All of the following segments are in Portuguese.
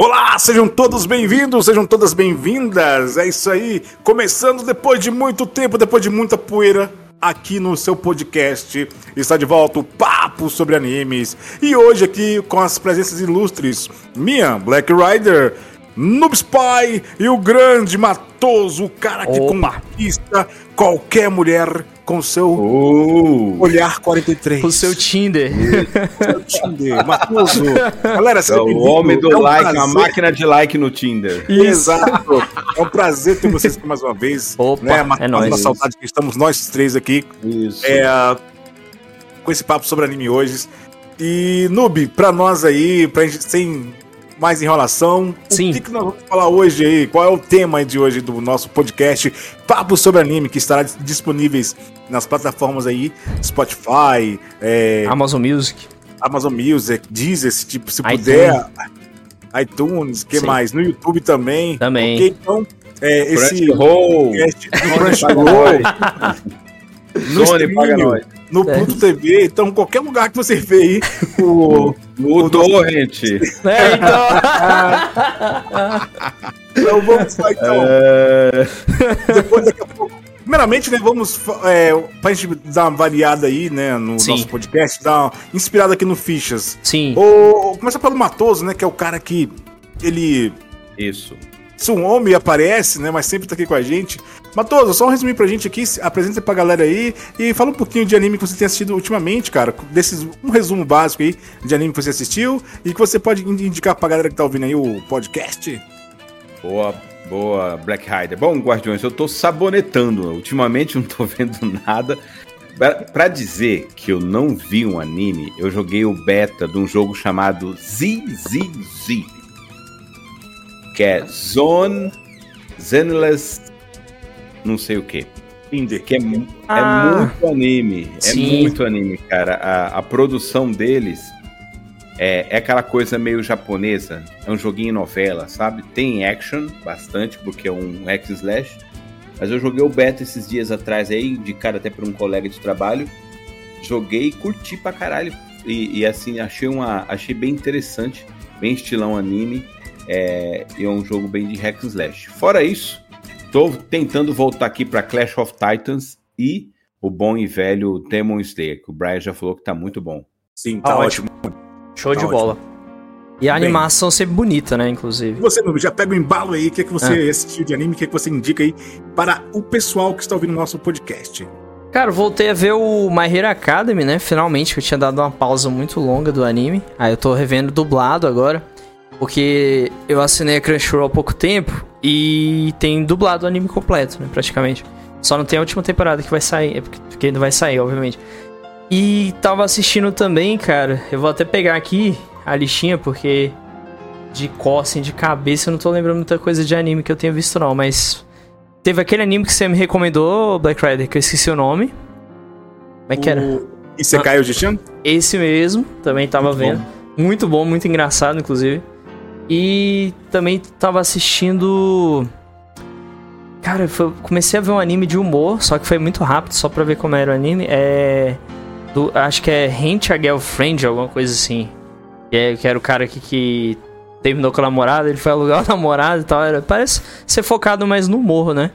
Olá, sejam todos bem-vindos, sejam todas bem-vindas. É isso aí, começando depois de muito tempo, depois de muita poeira, aqui no seu podcast. Está de volta o Papo sobre Animes. E hoje aqui com as presenças ilustres, minha Black Rider, Noob Spy e o grande Matoso, o cara que conquista qualquer mulher com seu Uh, olhar 43. O seu Tinder. Seu Tinder, Matoso. Galera, é o homem do É um like, a prazer. máquina de like no Tinder. Exato. É um prazer ter vocês aqui mais uma vez. Opa, né? Matando é nóis. uma saudade que estamos nós três aqui Isso. é, com esse papo sobre anime hoje. E, Noob, pra nós aí, pra gente, sem mais enrolação, Sim. o que, que nós vamos falar hoje aí? Qual é o tema de hoje do nosso podcast Papo sobre Anime, que estará disponíveis nas plataformas aí, Spotify, é, Amazon Music. Amazon Music, Deezer, se, tipo, se iTunes. puder, iTunes, que Sim. mais? No YouTube também. Também. Ok, então, é, esse Crunchyroll. podcast Crunchyroll, Sony paga nós. No É. Pluto TV, então qualquer lugar que você vê aí, o, No Torrent. É, então. então vamos lá, então, É, depois daqui a pouco. Primeiramente, né, vamos, é, pra gente dar uma variada aí, né, no Sim. nosso podcast, dar uma inspirada aqui no Fichas. Sim. O, começa pelo Matoso, né, que é o cara que, ele Isso. Se um homem aparece, né, mas sempre tá aqui com a gente. Matoso, só um resumir pra gente aqui, se- apresenta pra galera aí e fala um pouquinho de anime que você tem assistido ultimamente, cara. Desses, um resumo básico aí de anime que você assistiu e que você pode in- indicar pra galera que tá ouvindo aí o podcast. Boa, boa, Black Rider. Bom, Guardiões, eu tô sabonetando. Ultimamente não tô vendo nada. Pra dizer que eu não vi um anime, eu joguei o beta de um jogo chamado ZZZ. Que é Zone Zenless não sei o que. Que é, é Ah. muito anime. É Sim. muito anime, cara. A, a produção deles é, é aquela coisa meio japonesa. É um joguinho novela, sabe? Tem action, bastante, porque é um hack and slash. Mas eu joguei o beta esses dias atrás aí, indicado até por um colega de trabalho. Joguei e curti pra caralho. E, e, assim, achei, uma, achei bem interessante. Bem estilão anime. É, e é um jogo bem de hack and slash. Fora isso, Tô tentando voltar aqui pra Clash of Titans e o bom e velho Demon Slayer, que o Brian já falou que tá muito bom. Sim, tá Ah, ótimo. Show Tá de ótimo. bola. E a Bem. animação sempre bonita, né, inclusive. Você, Noob, já pega o embalo aí, o que, é que você Ah. assistiu de anime, o que, é que você indica aí para o pessoal que está ouvindo o nosso podcast. Cara, voltei a ver o My Hero Academy, né? Finalmente, que eu tinha dado uma pausa muito longa do anime. Aí eu tô revendo dublado agora. Porque eu assinei a Crunchyroll há pouco tempo e tem dublado o anime completo, né? Praticamente. Só não tem a última temporada que vai sair, é porque ainda vai sair, obviamente. E tava assistindo também, cara. Eu vou até pegar aqui a listinha, porque de cor, assim, de cabeça, eu não tô lembrando muita coisa de anime que eu tenha visto, não. Mas teve aquele anime que você me recomendou, Black Rider, que eu esqueci o nome. Como é que era? O Isekai Ojichan? Esse mesmo, também tava Muito vendo. Muito bom, muito engraçado, inclusive. E também tava assistindo. Cara, foi- comecei a ver um anime de humor, só que foi muito rápido, só pra ver como era o anime. É. do- acho que é Hint a Girlfriend, alguma coisa assim. Que, é, que era o cara que, que terminou com a namorada, ele foi alugar o namorado e tal. Era, parece ser focado mais no humor, né?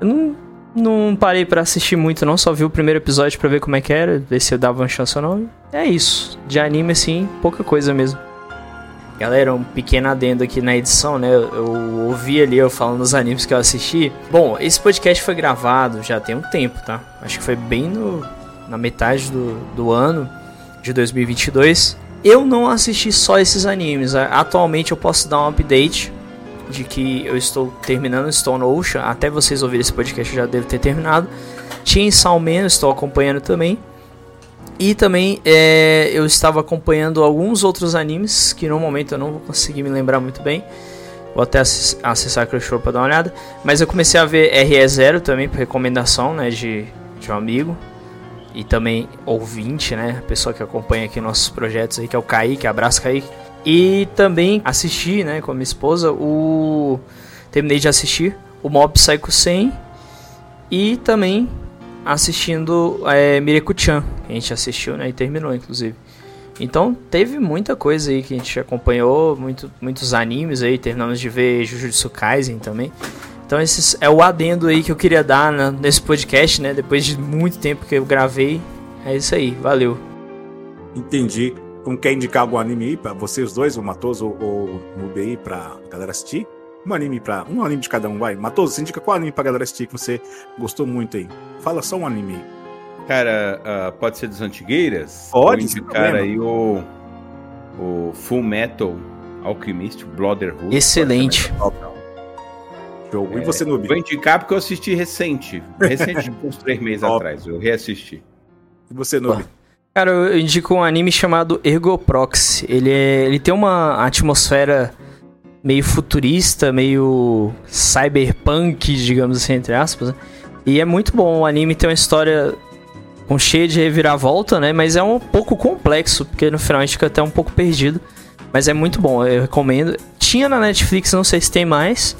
Eu não, não parei pra assistir muito, não. Só vi o primeiro episódio pra ver como é que era, ver se eu dava uma chance ou não. É isso. De anime, assim, pouca coisa mesmo. Galera, um pequeno adendo aqui na edição, né? Eu, ouvi ali eu falando dos animes que eu assisti. Bom, esse podcast foi gravado já tem um tempo, tá? Acho que foi bem no, na metade do, do ano de 2022. Eu não assisti só esses animes. Atualmente eu posso dar um update de que eu estou terminando Stone Ocean. Até vocês ouvirem esse podcast eu já devo ter terminado. Chainsaw Man eu estou acompanhando também. E também é, eu estava acompanhando alguns outros animes que no momento eu não vou conseguir me lembrar muito bem. Vou até acess- acessar a Crunchyroll para dar uma olhada. Mas eu comecei a ver RE0 também por recomendação né, de, de um amigo. E também ouvinte, né? A pessoa que acompanha aqui nossos projetos aí, que é o Kaique. Abraço, Kaique. E também assisti, né, com a minha esposa, o. Terminei de assistir o Mob Psycho 100 e também assistindo é, que a gente assistiu, né, e terminou, inclusive. Então teve muita coisa aí que a gente acompanhou, muito, muitos animes aí, terminamos de ver Jujutsu Kaisen também. Então esse é o adendo aí que eu queria dar né, nesse podcast, né? Depois de muito tempo que eu gravei. É isso aí, valeu. Entendi. Como quer indicar algum anime aí pra vocês dois, o Matoso ou o Nube aí, pra galera assistir? Um anime para Um anime de cada um, vai. Matoso, indica qual anime pra galera assistir que você gostou muito aí? Fala só um anime aí. Cara, uh, pode ser dos antigueiras? Pode, Vou indicar aí o, o Full Metal Alchemist Brotherhood. Excelente. Show. E você, Nubi? Vou indicar porque eu assisti recente. Recente, uns três meses atrás. Eu reassisti. E você, Nubi? Cara, eu indico um anime chamado Ergoproxy. Ele, é, ele tem uma atmosfera meio futurista, meio cyberpunk, digamos assim, entre aspas. Né? E é muito bom. O anime tem uma história com cheia de reviravolta, né? Mas é um pouco complexo, porque no final a gente fica até um pouco perdido. Mas é muito bom, eu recomendo. Tinha na Netflix, não sei se tem mais.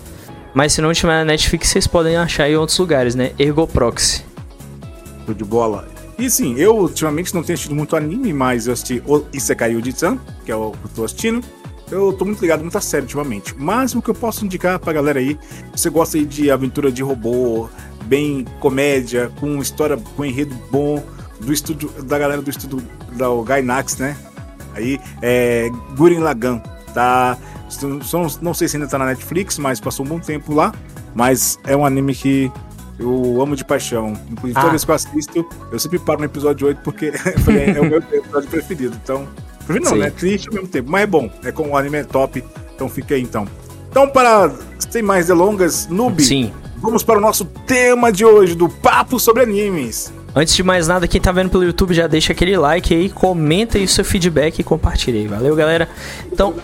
Mas se não tiver na Netflix, vocês podem achar em outros lugares, né? Ergoproxy. Tudo de bola. E sim, eu ultimamente não tenho assistido muito anime, mas eu assisti o Isekai Uji-san, que é o que eu tô assistindo. Eu tô muito ligado muita série ultimamente. Mas o que eu posso indicar pra galera aí, você gosta aí de aventura de robô, bem comédia, com história, com enredo bom, do estúdio, da galera do estúdio da Gainax, né? Aí, é Guren Lagan, tá? Não sei se ainda tá na Netflix, mas passou um bom tempo lá. Mas é um anime que eu amo de paixão. Inclusive, toda ah. vez que eu assisto, eu sempre paro no episódio 8 porque é o meu episódio preferido. Então, não, Sim. né? Triste ao mesmo tempo. Mas é bom. É como o anime é top. Então fica aí então. Então, para sem mais delongas, Noob, Sim. Vamos para o nosso tema de hoje, do Papo sobre Animes. Antes de mais nada, quem tá vendo pelo YouTube já deixa aquele like aí, comenta aí o seu feedback e compartilha aí. Valeu, galera. Então.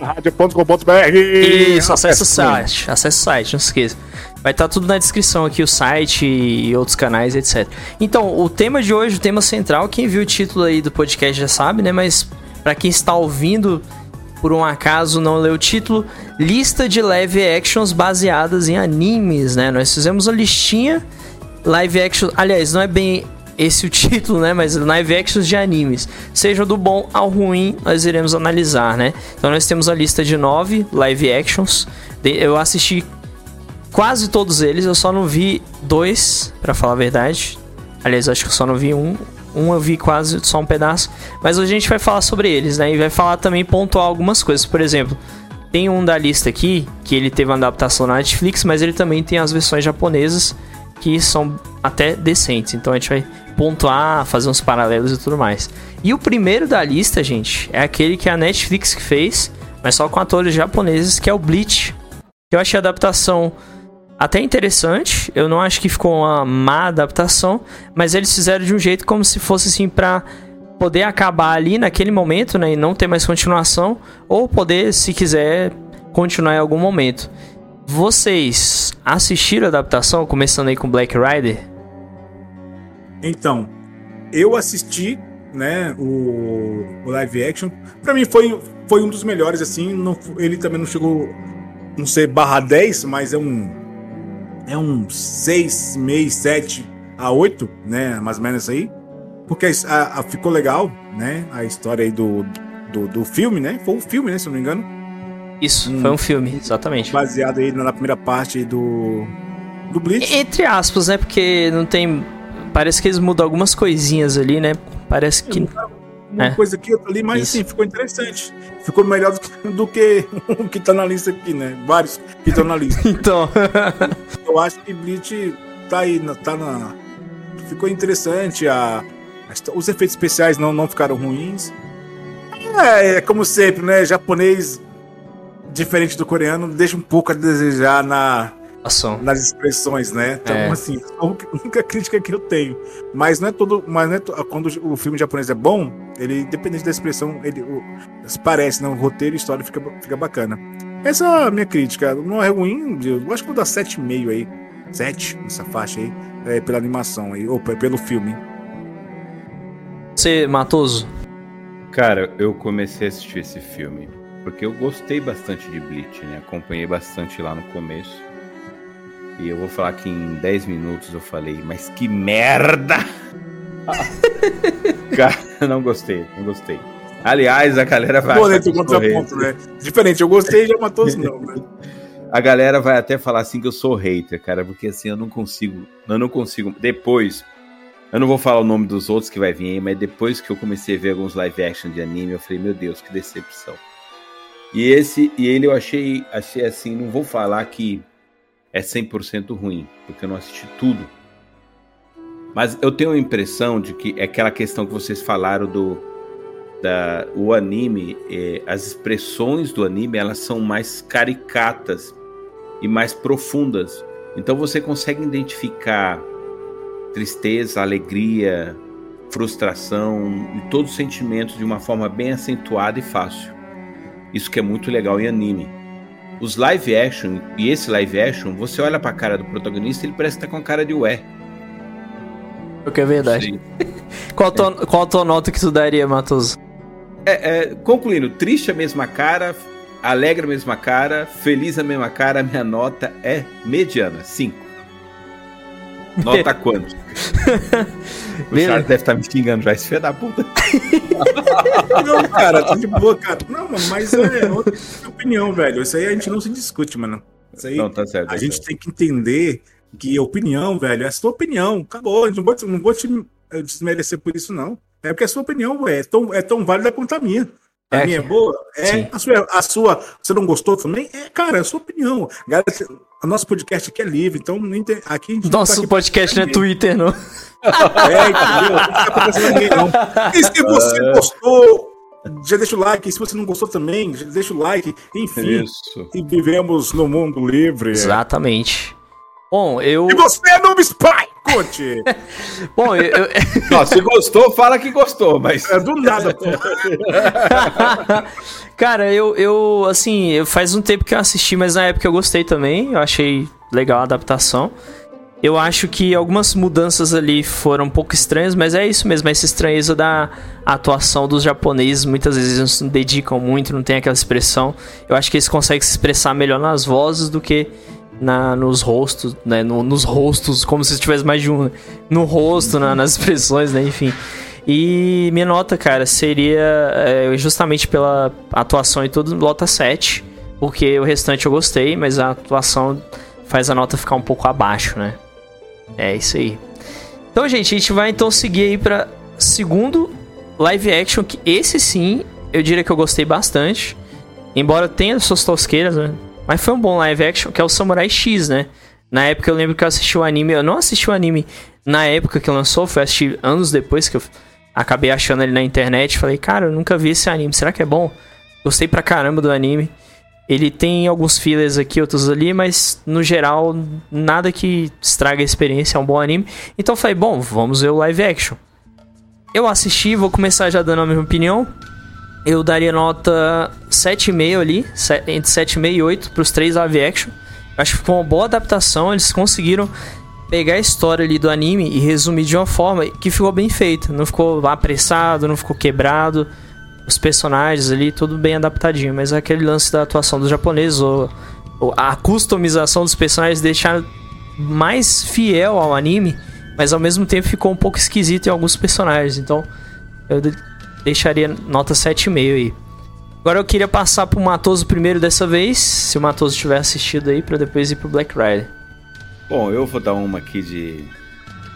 Rádio.com.br Isso, acessa o site. Acessa o site, não se esqueça. Vai estar tá tudo na descrição aqui, o site e outros canais, etc. Então, o tema de hoje, o tema central, quem viu o título aí do podcast já sabe, né? Mas para quem está ouvindo, por um acaso não leu o título, lista de live actions baseadas em animes, né? Nós fizemos a listinha live action, aliás, não é bem esse o título, né? Mas live actions de animes. Seja do bom ao ruim, nós iremos analisar, né? Então nós temos a lista de nove live actions. Eu assisti quase todos eles, eu só não vi dois, para falar a verdade. Aliás, acho que eu só não vi um. Um eu vi quase só um pedaço. Mas hoje a gente vai falar sobre eles, né? E vai falar também, pontuar algumas coisas. Por exemplo, tem um da lista aqui, que ele teve uma adaptação na Netflix, mas ele também tem as versões japonesas que são até decentes. Então a gente vai pontuar, fazer uns paralelos e tudo mais. E o primeiro da lista, gente, é aquele que a Netflix fez, mas só com atores japoneses, que é o Bleach. Eu achei a adaptação até interessante. Eu não acho que ficou uma má adaptação, mas eles fizeram de um jeito como se fosse assim para poder acabar ali naquele momento, né, e não ter mais continuação, ou poder, se quiser, continuar em algum momento. Vocês assistiram a adaptação, começando aí com Black Rider? Então, eu assisti, né, o, o live action. Para mim foi, foi um dos melhores, assim. Não, ele também não chegou, não sei, barra 10, mas é um. É um 6, meio, 7 a 8, né? Mais ou menos aí. Porque a, a, ficou legal, né? A história aí do, do, do filme, né? Foi um filme, né? Se eu não me engano isso, hum. foi um filme, exatamente. Baseado aí na primeira parte do. Do Bleach. Entre aspas, né? Porque não tem. Parece que eles mudam algumas coisinhas ali, né? Parece que. Uma é. coisa aqui, outra ali, mas Isso. assim, ficou interessante. Ficou melhor do que, do que o que tá na lista aqui, né? Vários que estão na lista. então. Eu acho que Bleach tá aí, tá na. Ficou interessante. A, os efeitos especiais não, não ficaram ruins. É, é como sempre, né? Japonês diferente do coreano, deixa um pouco a desejar na, Ação. nas expressões, né? Então, é. assim, a única crítica que eu tenho. Mas não é todo. Mas não é to, quando o filme japonês é bom, ele, independente da expressão, ele o, parece, né? O roteiro e a história fica, fica bacana. Essa é a minha crítica. Não é ruim, eu acho que vou dar 7,5 aí. 7 nessa faixa aí, é, pela animação aí, ou pelo filme. Você, Matoso? Cara, eu comecei a assistir esse filme porque eu gostei bastante de Bleach, né? Acompanhei bastante lá no começo. E eu vou falar que em 10 minutos eu falei, mas que merda! Cara, não gostei, não gostei. Aliás, a galera vai. Contraponto, né? Diferente, eu gostei e já matou os não, né? A galera vai até falar assim que eu sou hater, cara, porque assim eu não consigo. Eu não consigo. Depois, eu não vou falar o nome dos outros que vai vir aí, mas depois que eu comecei a ver alguns live action de anime, eu falei, meu Deus, que decepção. E esse, e ele eu achei, achei assim, não vou falar que é 100% ruim, porque eu não assisti tudo. Mas eu tenho a impressão de que é aquela questão que vocês falaram do da, o anime, eh, as expressões do anime, elas são mais caricatas e mais profundas. Então você consegue identificar tristeza, alegria, frustração e todos os sentimentos de uma forma bem acentuada e fácil. Isso que é muito legal em anime. Os live action e esse live action, você olha para a cara do protagonista, ele parece estar tá com a cara de ué. O que é verdade. qual, é. qual a tua nota que tu daria, Matoso? É, é, concluindo, triste a mesma cara, alegre a mesma cara, feliz a mesma cara, minha nota é mediana, 5. Nota quanto? o Charles deve estar tá me xingando já, esse filho da puta. não, cara, tá de boa, cara. Não, mano, mas é outra opinião, velho. Isso aí a gente não se discute, mano. Isso aí não, tá certo, tá a certo. gente tem que entender que opinião, velho, é a sua opinião. Acabou, não vou, não vou te desmerecer por isso, não. É porque a sua opinião é tão, é tão válida quanto a minha. A é, minha é boa? É. A sua, a sua. Você não gostou também? É, cara, é a sua opinião. Galera, o nosso podcast aqui é livre, então tem, aqui a gente Nosso tá podcast não é Twitter, não. É, entendeu? Não tá E se você é. gostou, já deixa o like. E se você não gostou também, já deixa o like. Enfim. Isso. E vivemos no mundo livre. Exatamente. Bom, eu. E você é Noob Spy! Conte! Bom, eu. Não, se gostou, fala que gostou, mas. É do nada, pô. Cara, eu, eu. Assim, faz um tempo que eu assisti, mas na época eu gostei também. Eu achei legal a adaptação. Eu acho que algumas mudanças ali foram um pouco estranhas, mas é isso mesmo, essa estranheza da atuação dos japoneses. Muitas vezes eles não dedicam muito, não tem aquela expressão. Eu acho que eles conseguem se expressar melhor nas vozes do que na, nos rostos, né? No, nos rostos, como se tivesse mais de um. No rosto, na, nas expressões, né? Enfim. E minha nota, cara, seria é, justamente pela atuação e tudo, nota 7. Porque o restante eu gostei, mas a atuação faz a nota ficar um pouco abaixo, né? É isso aí. Então, gente, a gente vai então seguir aí pra segundo live action, que esse sim, eu diria que eu gostei bastante. Embora tenha suas tosqueiras, né? Mas foi um bom live action, que é o Samurai X, né? Na época eu lembro que eu assisti o anime. Eu não assisti o anime na época que lançou, foi assistir anos depois que eu acabei achando ele na internet. Falei, cara, eu nunca vi esse anime. Será que é bom? Gostei pra caramba do anime. Ele tem alguns fillers aqui, outros ali, mas no geral, nada que estraga a experiência. É um bom anime. Então falei, bom, vamos ver o live action. Eu assisti, vou começar já dando a minha opinião eu daria nota 7,5 ali, entre 7,5 e 8 para os três live action. Acho que ficou uma boa adaptação, eles conseguiram pegar a história ali do anime e resumir de uma forma que ficou bem feita. Não ficou apressado, não ficou quebrado. Os personagens ali, tudo bem adaptadinho. Mas aquele lance da atuação dos japoneses, ou, ou a customização dos personagens deixaram mais fiel ao anime, mas ao mesmo tempo ficou um pouco esquisito em alguns personagens. Então, eu deixaria nota 7,5 aí. Agora eu queria passar pro Matoso primeiro dessa vez, se o Matoso tiver assistido aí, para depois ir pro Black Rider. Bom, eu vou dar uma aqui de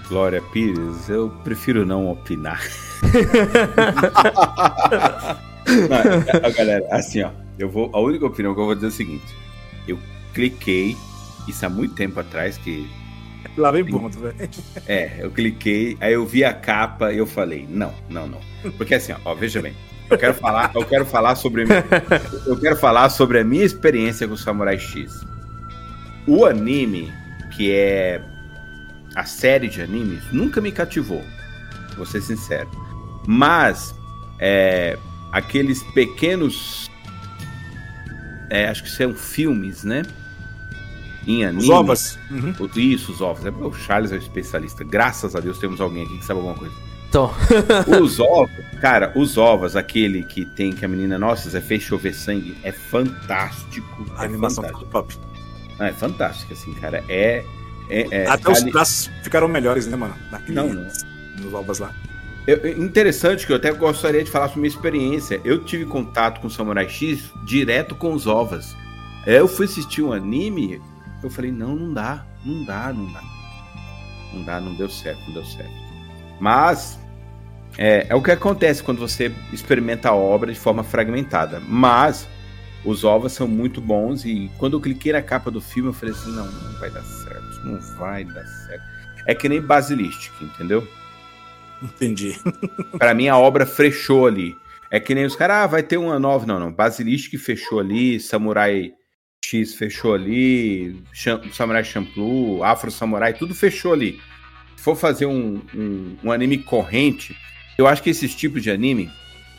Glória Pires, eu prefiro não opinar. não, galera, assim, ó, eu vou, a única opinião que eu vou dizer é o seguinte: eu cliquei, isso há muito tempo atrás, que Lá vem ponto, velho. É, eu cliquei, aí eu vi a capa e eu falei, não, não, não. Porque assim, ó, veja bem. Eu quero falar, eu quero falar sobre eu quero falar sobre a minha experiência com Samurai X. O anime, que é a série de animes, nunca me cativou. Vou ser sincero. Mas é, aqueles pequenos é, acho que são filmes, né? Em anime. Os ovos. Uhum. Isso, os ovos. É o Charles é o especialista. Graças a Deus temos alguém aqui que sabe alguma coisa. Então. os ovos, cara, os ovos, aquele que tem que a menina, nossa, Zé fez chover sangue, é fantástico. A é animação fantástico. top. Ah, é fantástico, assim, cara. É. é, é Até os ali... braços ficaram melhores, né, mano? Naquele, não, não. Nos ovos lá. Eu, interessante que eu até gostaria de falar sobre minha experiência. Eu tive contato com Samurai X direto com os ovas. Eu fui assistir um anime, eu falei, não, não dá, não dá, não dá. Não dá, não deu certo, não deu certo. Mas é, é o que acontece quando você experimenta a obra de forma fragmentada. Mas os ovos são muito bons e quando eu cliquei na capa do filme eu falei assim, não, não vai dar certo, não vai dar certo. É que nem Basilistic, entendeu? Entendi. para mim a obra fechou ali. É que nem os caras, ah, vai ter uma nova. Não, não. Basilistic fechou ali, Samurai X fechou ali, Samurai Champloo, Afro Samurai, tudo fechou ali. Se for fazer um, um, um anime corrente, eu acho que esses tipos de anime,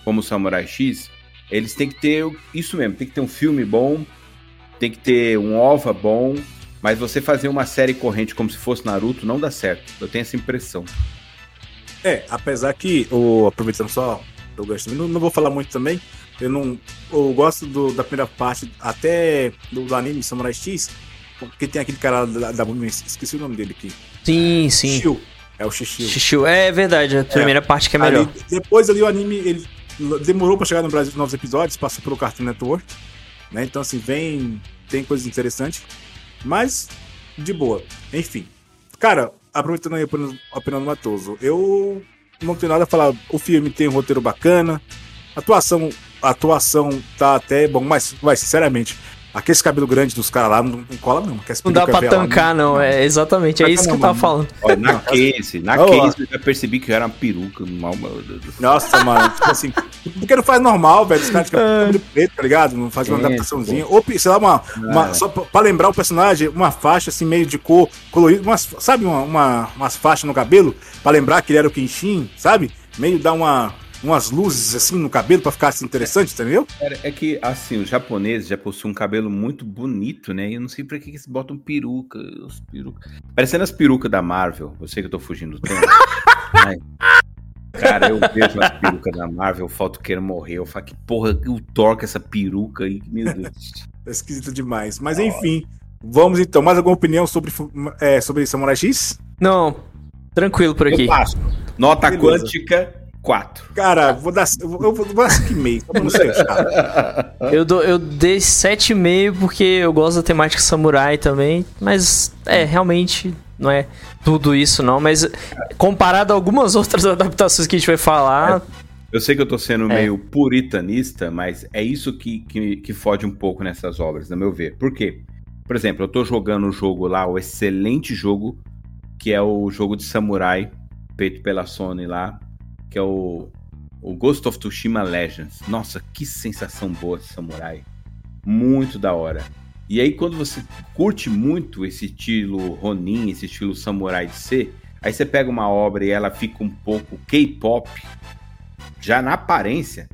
como Samurai X, eles têm que ter isso mesmo, tem que ter um filme bom, tem que ter um OVA bom, mas você fazer uma série corrente como se fosse Naruto não dá certo. Eu tenho essa impressão. É, apesar que, o, aproveitando só, eu gosto, não, não vou falar muito também, eu não. Eu gosto do, da primeira parte, até do, do, anime Samurai X, porque tem aquele cara da, da esqueci o nome dele aqui. Sim, sim. Shiu. É o Xixiu. Xixiu, é verdade, a primeira é, parte que é melhor. Ali, depois ali o anime, ele demorou para chegar no Brasil novos episódios, passou pelo Cartoon Network, né? Então assim, vem, tem coisas interessantes, mas de boa. Enfim. Cara, aproveitando aí a opinião do Matoso, eu não tenho nada a falar. O filme tem um roteiro bacana, atuação, a atuação tá até bom, mas, mas sinceramente, Aqueles cabelo grande dos caras lá não, não cola, não. Não dá pra tancar, lá, não. não. É exatamente, é isso que eu tava falando. Olha, na case, na oh, case eu já percebi que era uma peruca. Mal, Nossa, mano. Tipo assim, porque não faz normal, velho. Os caras de cabelo preto, tá ligado? Não faz uma é, adaptaçãozinha. Ou, sei lá, uma, uma, só pra lembrar o personagem, uma faixa assim, meio de cor colorida. Umas, sabe, uma, uma, umas faixas no cabelo? Pra lembrar que ele era o Kenshin, sabe? Meio dar uma umas luzes assim no cabelo para ficar assim, interessante, entendeu? É, é que, assim, os japoneses já possuem um cabelo muito bonito, né? E eu não sei pra que eles botam peruca. Os peruca. Parecendo as perucas da Marvel. Eu sei que eu tô fugindo do tempo. Cara, eu vejo as perucas da Marvel, o Falto queira morrer. Eu falo, que porra, o Thor com essa peruca aí, meu Deus. é esquisito demais. Mas enfim, vamos então. Mais alguma opinião sobre, é, sobre Samurai X? Não, tranquilo por aqui. Nota Beleza. quântica 4. Cara, vou dar, eu vou, eu vou dar 5,5, pra não ser chato. Eu, dou, eu dei 7,5 porque eu gosto da temática samurai também, mas é, realmente não é tudo isso não, mas comparado a algumas outras adaptações que a gente vai falar... É. Eu sei que eu tô sendo é. meio puritanista, mas é isso que, que, que fode um pouco nessas obras, no meu ver. Por quê? Por exemplo, eu tô jogando o um jogo lá, o excelente jogo, que é o jogo de samurai, feito pela Sony lá, que é o, o Ghost of Tsushima Legends. Nossa, que sensação boa de samurai. Muito da hora. E aí, quando você curte muito esse estilo Ronin, esse estilo samurai de ser, aí você pega uma obra e ela fica um pouco K-pop, já na aparência.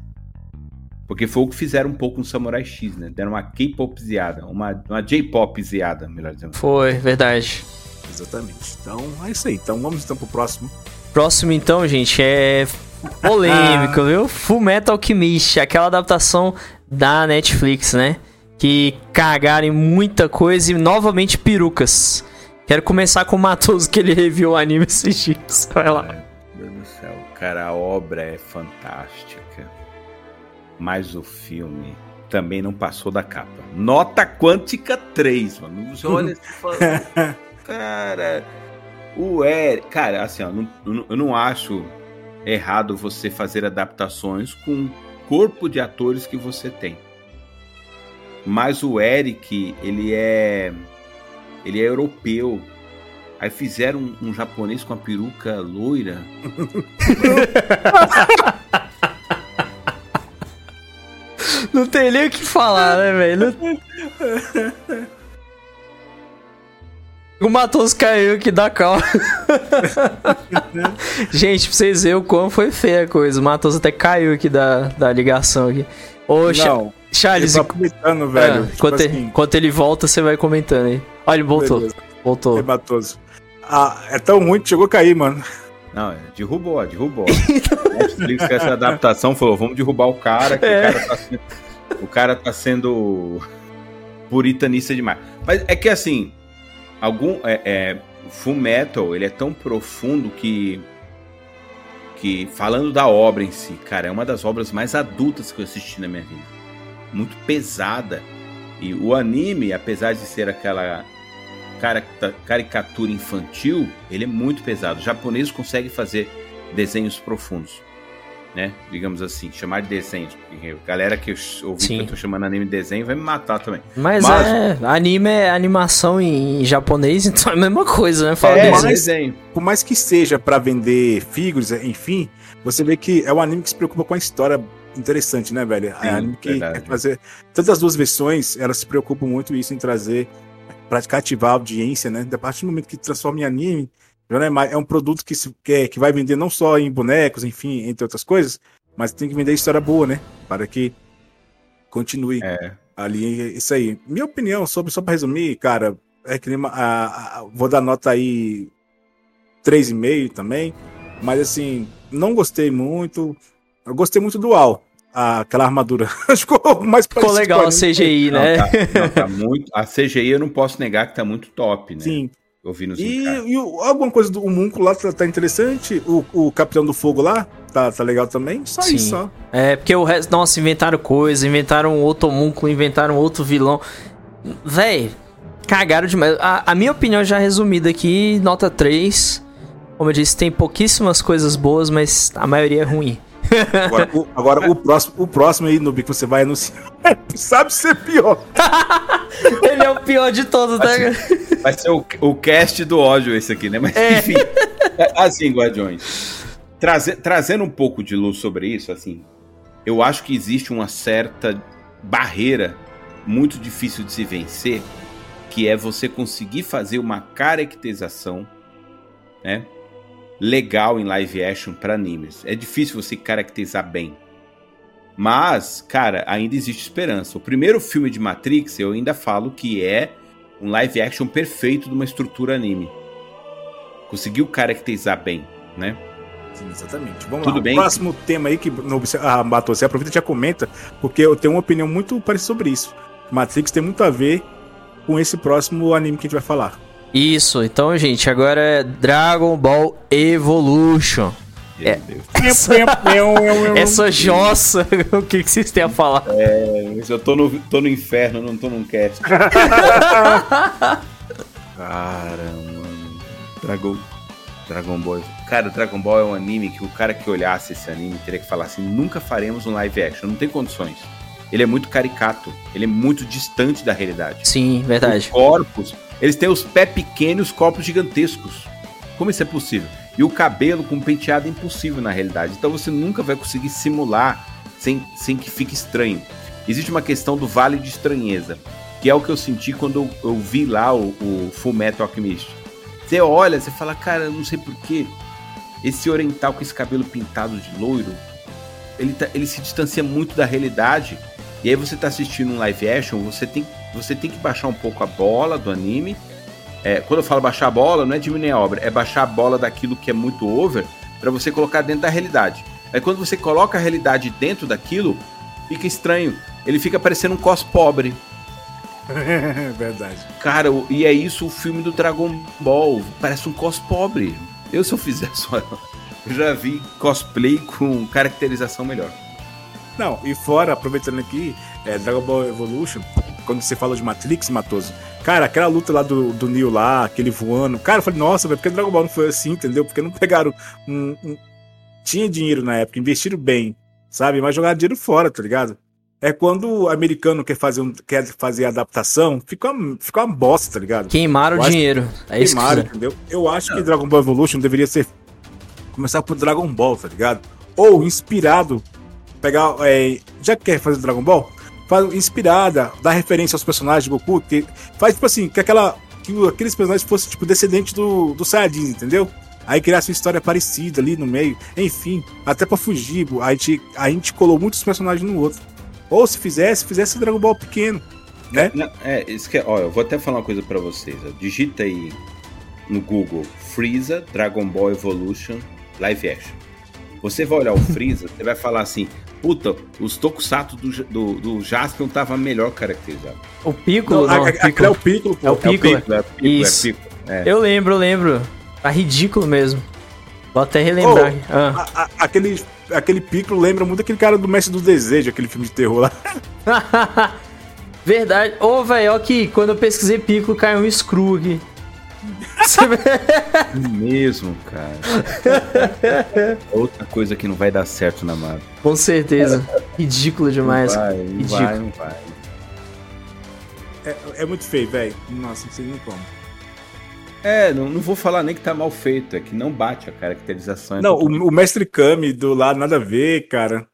Porque foi o que fizeram um pouco no Samurai X, né? Deram uma K-popziada, uma, uma J-popziada, melhor dizendo. Foi, verdade. Exatamente. Então, é isso aí. Então, vamos então pro próximo. Próximo, então, gente, é polêmico, viu? Full Metal Alchemist, aquela adaptação da Netflix, né? Que cagaram em muita coisa e novamente perucas. Quero começar com o Matoso, que ele reviu o anime esses dias. Vai lá. Meu Deus do céu, cara, a obra é fantástica. Mas o filme também não passou da capa. Nota quântica 3, mano. Olha, cara o Eric, cara, assim, ó, não, eu não acho errado você fazer adaptações com o corpo de atores que você tem. Mas o Eric, ele é ele é europeu. Aí fizeram um, um japonês com a peruca loira. Não tem nem o que falar, né, velho? O Matos caiu aqui da calma. Gente, pra vocês verem o quão foi feia a coisa. O Matos até caiu aqui da, da ligação aqui. Ô, Não, Charles. Ele tá comentando, velho. Ah, tipo enquanto, assim... ele, enquanto, ele, volta, você vai comentando aí. Olha, ele voltou. Beleza. Voltou. É Matoso. Ah, é tão ruim que chegou a cair, mano. Não, é, derrubou, derrubou. Netflix com essa adaptação falou: vamos derrubar o cara, que é. o, cara tá sendo, o cara tá sendo puritanista demais. Mas é que assim, algum é, é, Full Metal ele é tão profundo que que, falando da obra em si, cara, é uma das obras mais adultas que eu assisti na minha vida. Muito pesada. E o anime, apesar de ser aquela caricatura infantil, ele é muito pesado. O japonês consegue fazer desenhos profundos né? Digamos assim, chamar de desenho. Porque a galera que eu ouvi Sim. que eu tô chamando anime de desenho vai me matar também. Mas, mas é, anime é animação em, japonês, então é a mesma coisa, né? Fala é, mais, desenho. Por mais que seja para vender figuras, enfim, você vê que é um anime que se preocupa com a história interessante, né, velho? É um anime que quer fazer. Tantas as duas versões, elas se preocupam muito isso em trazer para cativar a audiência, né? A partir do momento que transforma em anime, é, é um produto que, se, que, é, que vai vender não só em bonecos, enfim, entre outras coisas, mas tem que vender história boa, né? Para que continue é. ali isso aí. Minha opinião sobre, só para resumir, cara, é que a, a, vou dar nota aí 3,5 também, mas assim, não gostei muito. Eu gostei muito do Al, aquela armadura. Ficou mais Ficou legal a CGI, né? Não, tá, não, tá muito, a CGI eu não posso negar que tá muito top, né? Sim. Ouvindo e, e alguma coisa do Munco lá tá, tá, interessante. O, o Capitão do Fogo lá tá, tá legal também. Só Sim. isso, só. É, porque o resto. Nossa, inventaram coisa, inventaram outro homúnculo, inventaram outro vilão. Véi, cagaram demais. A, a minha opinião já resumida aqui, nota 3. Como eu disse, tem pouquíssimas coisas boas, mas a maioria é ruim. Agora, o, agora o, próximo, o próximo aí, Nubi, que você vai anunciar, sabe ser pior. Ele é o pior de todos, tá? Vai ser o, o cast do ódio esse aqui, né? Mas é. enfim, é, assim, Guardiões, traze, trazendo um pouco de luz sobre isso, assim, eu acho que existe uma certa barreira muito difícil de se vencer, que é você conseguir fazer uma caracterização, né? legal em live action para animes. É difícil você caracterizar bem. Mas, cara, ainda existe esperança. O primeiro filme de Matrix, eu ainda falo que é um live action perfeito de uma estrutura anime. Conseguiu caracterizar bem, né? Sim, exatamente. Vamos Tudo lá. Bem? O próximo tema aí que no, ah, Matou, você aproveita e já comenta, porque eu tenho uma opinião muito parecida sobre isso. Matrix tem muito a ver com esse próximo anime que a gente vai falar. Isso, então, gente, agora é Dragon Ball Evolution. É, essa, jossa, o que, que vocês têm a falar? É, eu tô no, tô no inferno, não tô num cast. Cara, mano. Dragon, Dragon Ball. Cara, Dragon Ball é um anime que o cara que olhasse esse anime teria que falar assim: nunca faremos um live action, não tem condições. Ele é muito caricato, ele é muito distante da realidade. Sim, verdade. Os corpos, eles têm os pés pequenos e os corpos gigantescos. Como isso é possível? E o cabelo com penteado é impossível na realidade. Então você nunca vai conseguir simular sem, sem que fique estranho. Existe uma questão do vale de estranheza, que é o que eu senti quando eu, eu vi lá o, o Full Metal Alchemist. Você olha, você fala, cara, eu não sei porquê. Esse oriental com esse cabelo pintado de loiro, ele, tá, ele se distancia muito da realidade. E aí você tá assistindo um live action, você tem você tem que baixar um pouco a bola do anime. É, quando eu falo baixar a bola, não é diminuir a obra, é baixar a bola daquilo que é muito over para você colocar dentro da realidade. Aí quando você coloca a realidade dentro daquilo, fica estranho. Ele fica parecendo um cos pobre. É verdade. Cara, e é isso o filme do Dragon Ball. Parece um cos pobre. Eu, se eu fizer só. Eu já vi cosplay com caracterização melhor. Não, e fora, aproveitando aqui, é, Dragon Ball Evolution, quando você fala de Matrix, Matoso, cara, aquela luta lá do, do Neo lá, aquele voando, cara, eu falei, nossa, velho, por que Dragon Ball não foi assim, entendeu? Porque não pegaram um, um... Tinha dinheiro na época, investiram bem, sabe? Mas jogaram dinheiro fora, tá ligado? É quando o americano quer fazer, um, quer fazer adaptação, fica uma, fica uma bosta, tá ligado? Queimaram o dinheiro. É isso queimaram, entendeu? Eu acho que Dragon Ball Evolution deveria ser. Começar por Dragon Ball, tá ligado? Ou inspirado. Pegar. É, já que quer fazer Dragon Ball? Faz, inspirada, dá referência aos personagens de Goku, que faz tipo assim, que aquela que aqueles personagens fossem tipo descendente do do Saiyajin, entendeu? Aí criasse uma história parecida ali no meio, enfim, até para fugir, a gente a gente colou muitos personagens no outro. Ou se fizesse, fizesse Dragon Ball pequeno, né? É, é isso que é, ó, eu vou até falar uma coisa para vocês, ó. digita aí no Google Freeza Dragon Ball Evolution Live Action. Você vai olhar o Freeza, você vai falar assim: puta, os tokusatsu do, do, do Jaspion tava melhor caracterizado. O Piccolo, não, não, é, é, é, o Piccolo, É o Piccolo, é o Piccolo, é, Isso. É Piccolo, é. Eu lembro, eu lembro. Tá ridículo mesmo. Vou até relembrar. Oh, ah. a- a- aquele, aquele Piccolo lembra muito aquele cara do Mestre do Desejo, aquele filme de terror lá. Verdade. Ô, velho, ó que quando eu pesquisei Piccolo caiu um vê? Mesmo, cara. Outra coisa que não vai dar certo na Marvel. Com certeza. Ridículo demais. Não vai, não Ridículo. vai, não vai. É, é muito feio, velho. Nossa, não sei nem como. É, não, não vou falar nem que tá mal feito, é que não bate a caracterização. é Não, o, o Mestre Kami do lado, nada a ver, cara.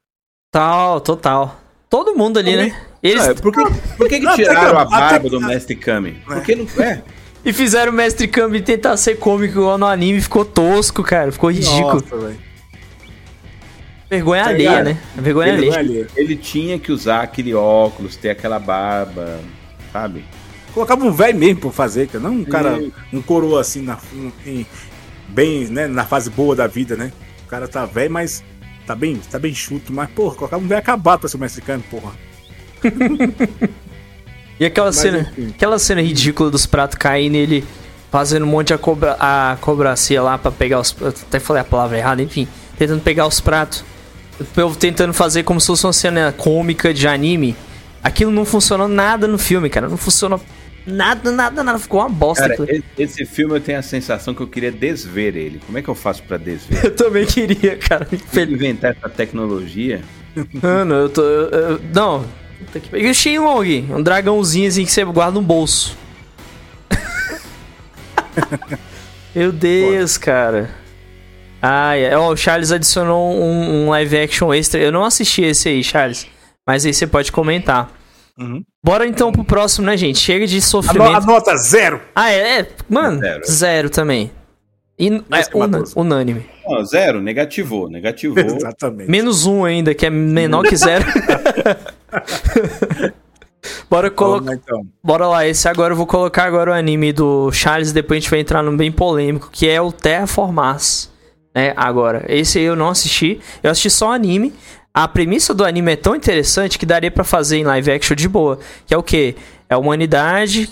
Total, total. Todo mundo ali, né? Eles Ah, por que, por que, que Não, até tiraram que- a até barba que- do Mestre Kami? Porque não é. E fizeram o Mestre Kami tentar ser cômico igual no anime, ficou tosco, cara. Ficou ridículo. Nossa, velho. Vergonha Tá alheia, ligado? né? Vergonha Ele alheia. ali. Ele tinha que usar aquele óculos, ter aquela barba, sabe? Colocava um velho mesmo pra fazer, cara. Não um cara, um coroa assim, na, um- em- bem, né, na fase boa da vida, né? O cara tá velho, mas tá bem, tá bem chuto. Mas, porra, colocava um velho acabado pra ser o Mestre Kami, porra. E aquela Mas, cena, enfim. aquela cena ridícula dos pratos caindo e ele fazendo um monte de acobra, a cobracia lá pra pegar os. eu Até falei a palavra errada, enfim. Tentando pegar os pratos. O povo tentando fazer como se fosse uma cena cômica de anime. Aquilo não funcionou nada no filme, cara. Não funcionou nada, nada, nada. Ficou uma bosta. Cara, aquilo. esse, filme eu tenho a sensação que eu queria desver ele. Como é que eu faço pra desver? Eu também queria, cara. Inventar essa tecnologia. Mano, eu tô. eu- eu- não. E o Shenlong? Um dragãozinho assim que você guarda no bolso. Meu Deus, cara. Ai, é, ó, o Charles adicionou um, um live action extra. Eu não assisti esse aí, Charles. Mas aí você pode comentar. Uhum. Bora então pro próximo, né, gente? Chega de A, no- sofrimento. a nota zero. Ah, é? é, Mano, zero, Zero. também. É, unânime. Não, zero, negativou, negativou. Exatamente. Menos um ainda, que é menor que zero. Bora colocar. Então. Bora lá, esse agora eu vou colocar agora o anime do Charles, depois a gente vai entrar num bem polêmico, que é o Terraformars. Né, agora, esse aí eu não assisti, eu assisti só o anime. A premissa do anime é tão interessante que daria pra fazer em live action de boa. Que é o quê? É a humanidade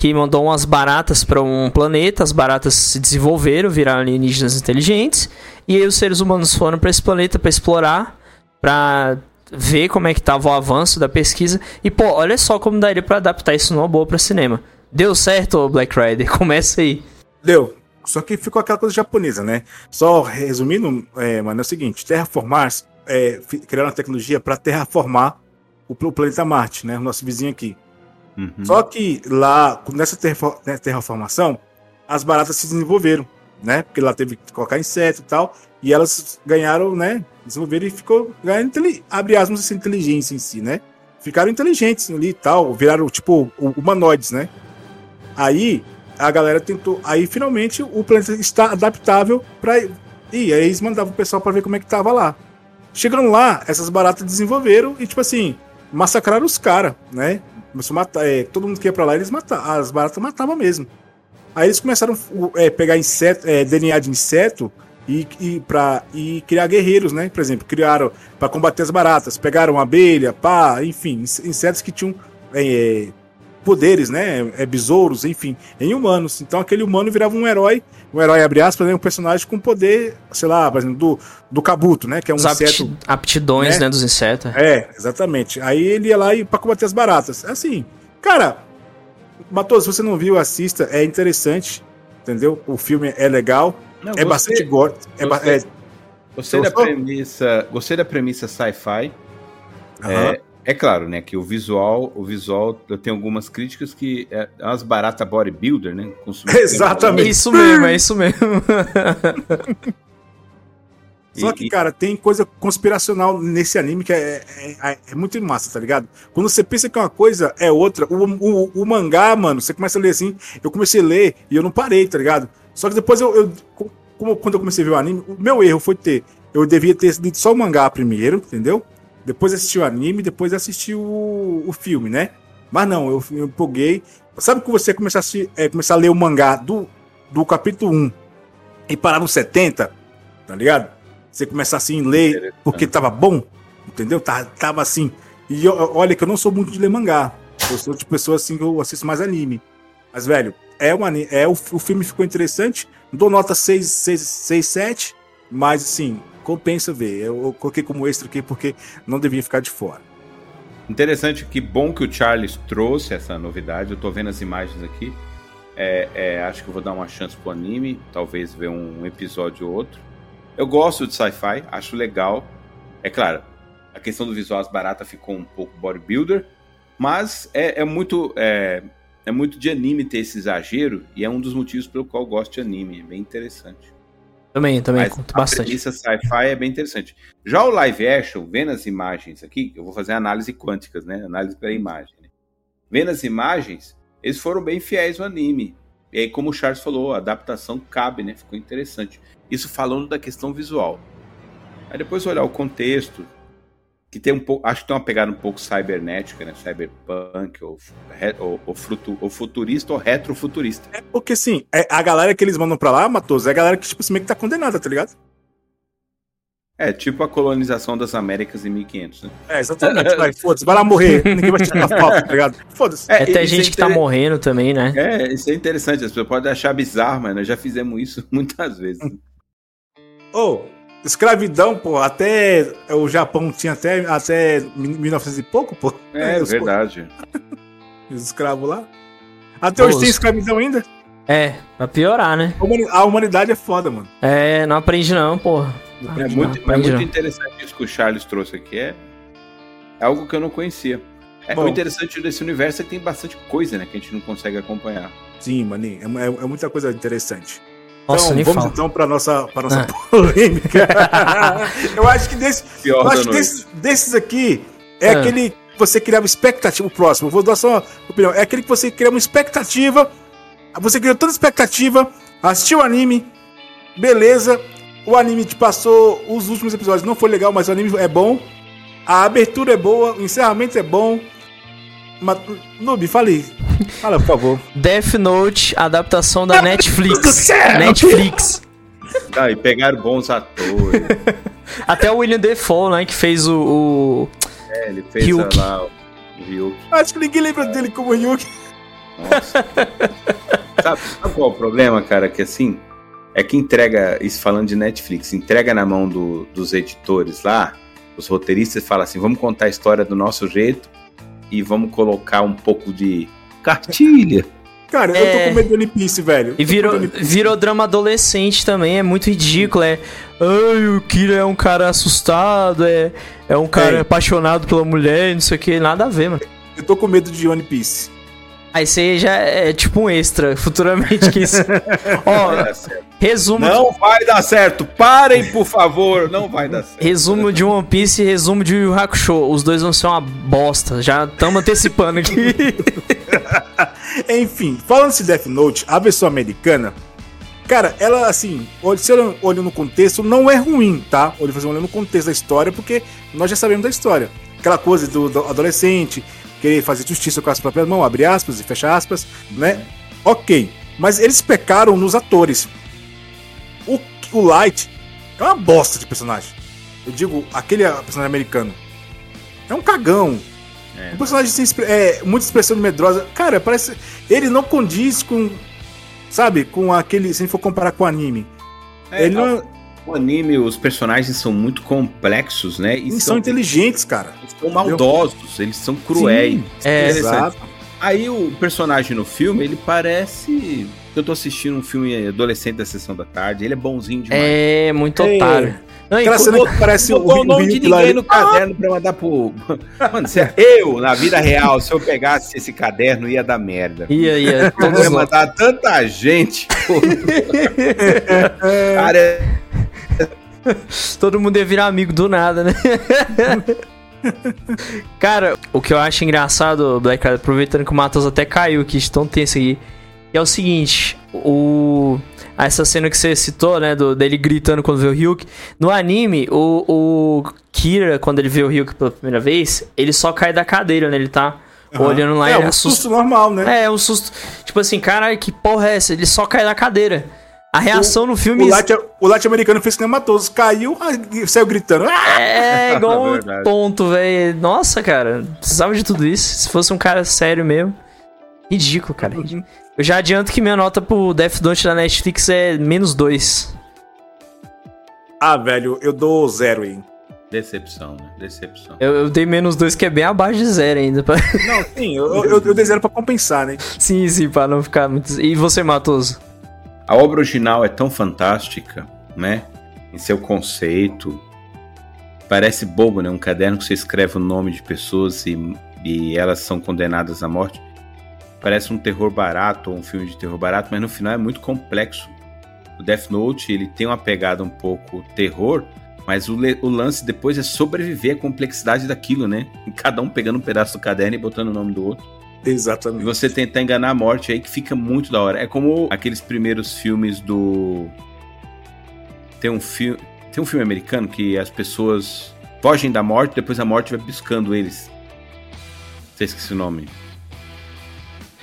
que mandou umas baratas pra um planeta, as baratas se desenvolveram, viraram alienígenas inteligentes, e aí os seres humanos foram pra esse planeta pra explorar, pra ver como é que tava o avanço da pesquisa. E, pô, olha só como daria pra adaptar isso numa boa pra cinema. Deu certo, Black Rider? Começa aí. Deu. Só que ficou aquela coisa japonesa, né? Só resumindo, é, mano, é o seguinte: terraformar, é, criaram uma tecnologia para terraformar o planeta Marte, né? O nosso vizinho aqui. Uhum. Só que lá, nessa né, terraformação, as baratas se desenvolveram, né? Porque lá teve que colocar inseto e tal, e elas ganharam, né? Desenvolveram e ficou, inteli- abre aspas, essa inteligência em si, né? Ficaram inteligentes ali e tal, viraram, tipo, hu- humanoides, né? Aí, a galera tentou, aí finalmente o planeta está adaptável para E aí eles mandavam o pessoal para ver como é que tava lá. Chegando lá, essas baratas desenvolveram e, tipo assim, massacraram os caras, né? Começou a matar, é, todo mundo que ia pra lá, eles matavam, as baratas matavam mesmo. Aí eles começaram a é, pegar inseto, é, DNA de inseto e, e, pra, e criar guerreiros, né? Por exemplo, criaram para combater as baratas, pegaram abelha, pá, enfim, inse- insetos que tinham é, poderes, né? É, besouros, enfim, em humanos. Então aquele humano virava um herói, um herói, abre aspas, né? um personagem com poder, sei lá, por exemplo, do, do Kabuto, né? Que é um Os inseto aptidões, né? né, dos insetos. é, exatamente. Aí ele ia lá e pra combater as baratas. Assim, cara, Matos, se você não viu, assista, é interessante, entendeu? O filme é legal, Não, é gostei- bastante gore. É, ba- gostei. é, Gostei da premissa, gostei da premissa sci-fi. aham. É, é claro, né, que o visual, o visual, eu tenho algumas críticas que é umas barata bodybuilder, né? Exatamente. Isso mesmo, é isso mesmo. Só que, cara, tem coisa conspiracional nesse anime que é, é, é- é muito massa, tá ligado? Quando você pensa que é uma coisa, é outra. O, o, o mangá, mano, você começa a ler assim. Eu comecei a ler e eu não parei, tá ligado? Só que depois eu. eu como, quando eu comecei a ver o anime, o meu erro foi ter. Eu devia ter lido só o mangá primeiro, entendeu? Depois assisti o anime, depois assisti o, o filme, né? Mas não, eu, eu empolguei. Sabe que você começar a, assistir- é, começar a ler o mangá do, do capítulo 1 e parar no 70, tá ligado? Você começar assim a ler porque tava bom, entendeu? Tava, tava assim. E eu- olha que eu não sou muito de ler mangá. Eu sou de pessoa assim que eu assisto mais anime. Mas, velho, é, um, ani- é o, o filme ficou interessante. Dou nota 6, 6, 6 7. Mas, assim, compensa ver. Eu coloquei como extra aqui porque não devia ficar de fora. Interessante, que bom que o Charles trouxe essa novidade. Eu tô vendo as imagens aqui. É, é, acho que vou dar uma chance pro anime, talvez ver um episódio ou outro. Eu gosto de sci-fi, acho legal. É claro, a questão do visual as barata ficou um pouco bodybuilder, mas é, é muito é, é, muito de anime ter esse exagero e é um dos motivos pelo qual eu gosto de anime, é bem interessante. Também, também, Mas conto bastante. Isso sci-fi é bem interessante. Já o live action, vendo as imagens aqui, eu vou fazer análise quânticas, né? Análise pela imagem. Né? Vendo as imagens, eles foram bem fiéis ao anime. E aí, como o Charles falou, a adaptação cabe, né? Ficou interessante. Isso falando da questão visual. Aí depois olhar o contexto, que tem um pouco, acho que tem uma pegada um pouco cybernética, né? Cyberpunk, ou, ou, ou, fruto, ou futurista, ou retrofuturista. É porque, assim, é, a galera que eles mandam pra lá, Matos, é a galera que, tipo, assim, meio que tá condenada, tá ligado? É, tipo a colonização das Américas em 1500, né? É, exatamente. vai, foda-se, vai lá morrer. Ninguém vai tirar foto, tá ligado? Foda-se. É, tem gente é que tá morrendo também, né? É, isso é interessante. As pessoas podem achar bizarro, mas nós já fizemos isso muitas vezes. Ô, oh, Escravidão, pô, até o Japão tinha até, até 1900 e pouco, pô. É, é verdade. Os escravos lá. Até hoje tem escravidão ainda? É, pra piorar, né? A humanidade é foda, mano. É, não aprende não, pô. é muito, não, é muito interessante isso que o Charles trouxe aqui. É algo que eu não conhecia. É, Bom, o interessante desse universo é que tem bastante coisa, né? Que a gente não consegue acompanhar. Sim, maninho. É, é, é muita coisa interessante. Nossa, então, vamos fala. então para nossa, pra nossa ah. polêmica. eu acho que desse, eu acho que desses, desses aqui é ah. aquele que você criava expectativa. O próximo, vou dar só uma opinião. É aquele que você cria uma expectativa. Você criou toda a expectativa, assistiu o anime, beleza. O anime te passou os últimos episódios, não foi legal, mas o anime é bom. A abertura é boa, o encerramento é bom. Mas, Noob, fale. Fala, por favor. Death Note, adaptação da Netflix. Netflix. Ah, e pegaram bons atores. Até o William Defoe, né, que fez o... o... É, ele fez lá o Ryuki. Acho que ninguém lembra dele como Ryuki. Nossa. sabe, sabe qual é o problema, cara? Que assim, é que entrega, isso falando de Netflix, entrega na mão do, dos editores lá, os roteiristas falam assim, vamos contar a história do nosso jeito, e vamos colocar um pouco de cartilha. Cara, é... eu tô com medo do One Piece, velho. E virou, virou drama adolescente também, é muito ridículo. É. Ai, o Kira é um cara assustado, é, é um cara é. apaixonado pela mulher, não sei o que, nada a ver, mano. Eu tô com medo de One Piece. Aí você já é tipo um extra, futuramente que isso. Ó, resumo. Não de... vai dar certo. Parem, por favor. Não vai dar certo. Resumo de One Piece e resumo de Yu Hakusho. Os dois vão ser uma bosta. Já estamos antecipando aqui. Enfim, falando de Death Note, a versão americana. Cara, ela assim, se olhando no contexto, não é ruim, tá? Olhando no contexto da história, porque nós já sabemos da história. Aquela coisa do, do adolescente querer fazer justiça com as próprias mãos, abre aspas e fecha aspas, né? Ok. Mas eles pecaram nos atores. O, o Light é uma bosta de personagem. Eu digo, aquele personagem americano. É um cagão. É, um personagem sem é, muita expressão medrosa. Cara, parece. Ele não condiz com. Sabe? Com aquele. Se a gente for comparar com o anime. É, ele não o anime, os personagens são muito complexos, né? E são, são, inteligentes, cara. Eles são maldosos, eles são cruéis. Sim, é, exato. Aí o personagem no filme, ele parece. Eu tô assistindo um filme adolescente da sessão da tarde, ele é bonzinho demais. É, muito é. otário. Não, Aquela cena que parece o, o, o nome de ninguém no caderno pra mandar pro. Mano, se é eu, na vida real, se eu pegasse esse caderno, ia dar merda. Ia, ia. Eu ia mandar tanta gente. Cara, Todo mundo ia virar amigo do nada, né? Cara, o que eu acho engraçado, Black Card, aproveitando que o Matheus até caiu aqui, tão tenso aqui, é o seguinte, o... Essa cena que você citou, né, do, dele gritando quando vê o Ryuk, no anime, o, o Kira, quando ele vê o Ryuk pela primeira vez, ele só cai da cadeira, né, ele tá... Uhum. Olhando lá, é, um susto normal, né? É, é um susto. Tipo assim, caralho, que porra é essa? Ele só cai da cadeira. A reação o, no filme. O latino-americano fez que nem matoso, caiu e saiu gritando. É, igual um tonto, velho. Nossa, cara, precisava de tudo isso. Se fosse um cara sério mesmo. Ridículo, cara. Ridículo. Eu já adianto que minha nota pro Death Note da Netflix é menos dois. Ah, velho, eu dou zero, hein? Decepção, né? Decepção. Eu, eu dei menos dois, que é bem abaixo de zero ainda. Pra... Não, sim, eu, eu, eu dei zero pra compensar, né? sim, sim, pra não ficar muito. E você, Matoso? A obra original é tão fantástica, né? Em seu conceito. Parece bobo, né? Um caderno que você escreve o nome de pessoas e, e elas são condenadas à morte. Parece um terror barato ou um filme de terror barato, mas no final é muito complexo. O Death Note ele tem uma pegada um pouco terror, mas o, o, lance depois é sobreviver à complexidade daquilo, né? Cada um pegando um pedaço do caderno e botando o nome do outro. Exatamente. E você tentar enganar a morte aí que fica muito da hora. É como aqueles primeiros filmes do. Tem um filme. Tem um filme americano que as pessoas fogem da morte, depois a morte vai buscando eles. Você esqueci o nome.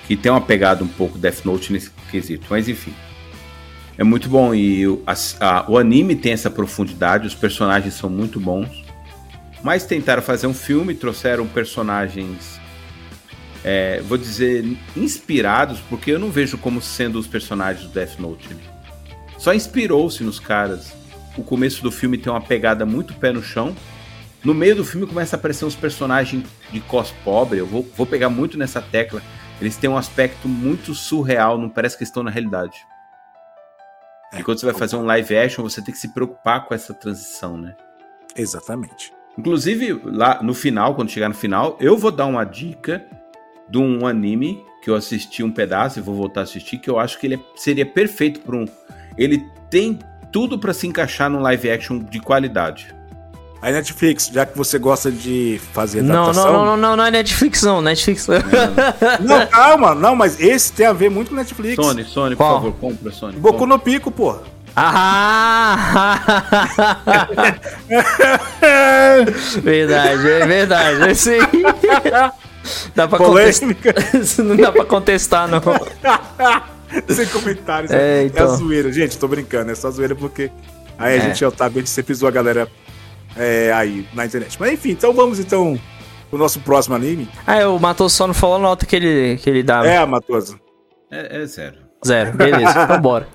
Que tem uma pegada um pouco Death Note nesse quesito. Mas enfim. É muito bom e o, a, a, o anime tem essa profundidade, os personagens são muito bons. Mas tentaram fazer um filme, trouxeram personagens, é, vou dizer, inspirados, porque eu não vejo como sendo os personagens do Death Note. Só inspirou-se nos caras. O começo do filme tem uma pegada muito pé no chão. No meio do filme começa a aparecer uns personagens de cos pobre. Eu vou, vou pegar muito nessa tecla. Eles têm um aspecto muito surreal, não parece que estão na realidade. É, e quando você vai fazer um live action, você tem que se preocupar com essa transição, né? Exatamente. Inclusive, lá no final, quando chegar no final, eu vou dar uma dica de um anime que eu assisti um pedaço e vou voltar a assistir, que eu acho que ele é, seria perfeito para um. Ele tem tudo para se encaixar num live action de qualidade. Aí Netflix, já que você gosta de fazer adaptação... Não, não, não, não, não é Netflix não, Netflix... Não, não calma, não, mas esse tem a ver muito com Netflix. Sony, Sony, por favor, compra, Sony. Boku no Pico, porra. Ah! verdade, é verdade, sim. Dá pra Polêmica. contestar. não dá pra contestar, não. Sem comentários. É, então. é a zoeira, gente, tô brincando, é só zoeira porque aí a é. gente, tá, a gente sempre zoa a galera é, aí na internet. Mas enfim, então vamos então pro nosso próximo anime. Ah, é, o Matoso só não falou a nota que ele, que ele dava. É, Matoso. É, é zero. Zero, beleza, então bora.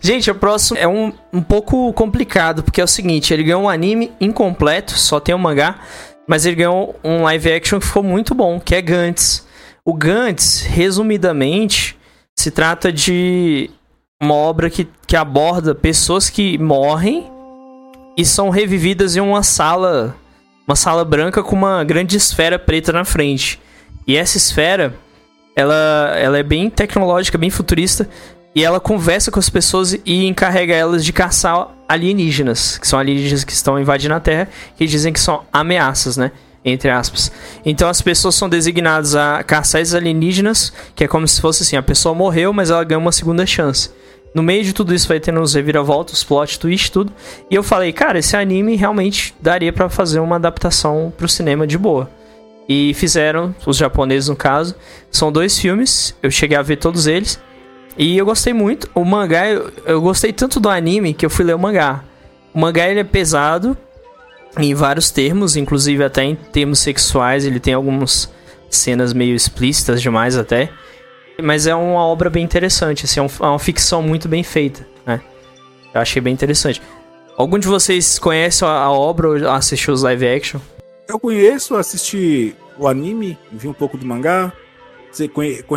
Gente, o próximo é um, um pouco complicado, porque é o seguinte, ele ganhou um anime incompleto, só tem o um mangá, mas ele ganhou um live action que ficou muito bom, que é Gantz. O Gantz, resumidamente, se trata de uma obra que, que aborda pessoas que morrem e são revividas em uma sala, uma sala branca com uma grande esfera preta na frente. E essa esfera, ela, ela é bem tecnológica, bem futurista, e ela conversa com as pessoas e encarrega elas de caçar alienígenas, que são alienígenas que estão invadindo a Terra, que dizem que são ameaças, né? Entre aspas. Então as pessoas são designadas a caçar esses alienígenas, que é como se fosse assim: a pessoa morreu, mas ela ganha uma segunda chance. No meio de tudo isso vai tendo uns reviravoltas, plot twist, tudo. E eu falei, cara, esse anime realmente daria para fazer uma adaptação pro cinema de boa. E fizeram, os japoneses no caso. São dois filmes, eu cheguei a ver todos eles. E eu gostei muito. O mangá, eu, eu gostei tanto do anime que eu fui ler o mangá. O mangá ele é pesado em vários termos, inclusive até em termos sexuais, ele tem algumas cenas meio explícitas demais até. Mas é uma obra bem interessante, assim, é, é uma ficção muito bem feita, né? Eu achei bem interessante. Algum de vocês conhece a, obra ou assistiu os live action? Eu conheço, assisti o anime, vi um pouco do mangá,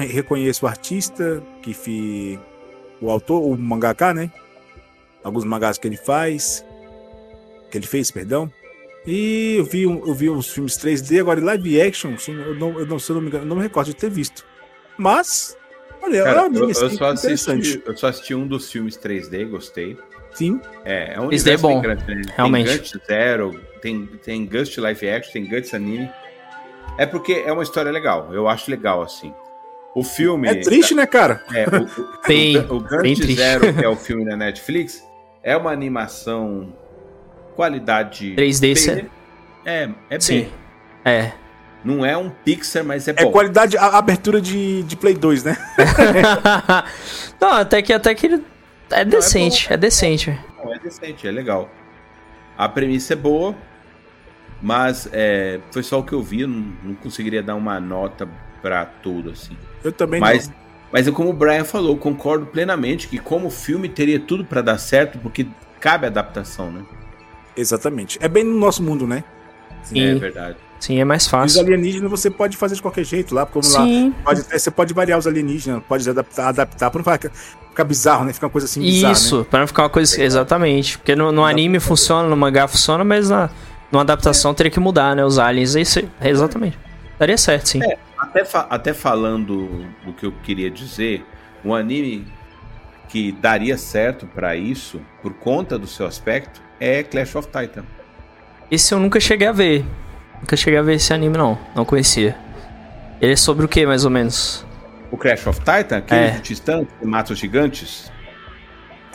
reconheço o artista, que fi, o autor, o mangaka, né? Alguns mangás que ele faz, que ele fez, perdão. E eu vi, eu vi os filmes 3D, agora live action, eu não, eu não, se eu não me engano, não me recordo de ter visto. Mas, olha, Cara, eu, eu, só assisti, eu só assisti um dos filmes 3D, gostei. Sim. É, é um universo é bom, grande, né? realmente. Tem Guts Zero, tem, tem Gust Live Action, tem Guts Anime. É porque é uma história legal, eu acho legal, assim. O filme... É triste, né, cara? É, o, o, bem, o, o Gust Zero, que é o filme da Netflix, é uma animação qualidade... 3D, B. É, é Sim. É. Não é um Pixar, mas é, é bom. É qualidade, a abertura de, de Play 2, né? não, até que, até que ele é decente, não, é, é, decente. Não, é decente, é legal. A premissa é boa, mas é, foi só o que eu vi, não, não conseguiria dar uma nota para tudo, assim. Eu também mas, não. Mas é como o Brian falou, concordo plenamente que como filme teria tudo para dar certo, porque cabe adaptação, né? Exatamente. É bem no nosso mundo, né? Sim. É verdade. Sim, é mais Os fácil. alienígenas você pode fazer de qualquer jeito lá, como lá. Sim. Pode, é, você pode variar os alienígenas, pode adaptar, adaptar pra não ficar, ficar bizarro, né? Ficar uma coisa assim bizarra. Isso, Né? pra não ficar uma coisa. Exatamente. Porque no, no anime funciona, no mangá funciona, mas na, numa adaptação teria que mudar, né? Os aliens. Isso, exatamente. Daria certo, sim. É. Até, fa- até falando do que eu queria dizer, um anime que daria certo pra isso, por conta do seu aspecto, é Clash of Titan. Esse eu nunca cheguei a ver. Nunca cheguei a ver esse anime, não. Não conhecia. Ele é sobre o que, mais ou menos? O Clash of Titan, aquele É. de titãs que mata os gigantes.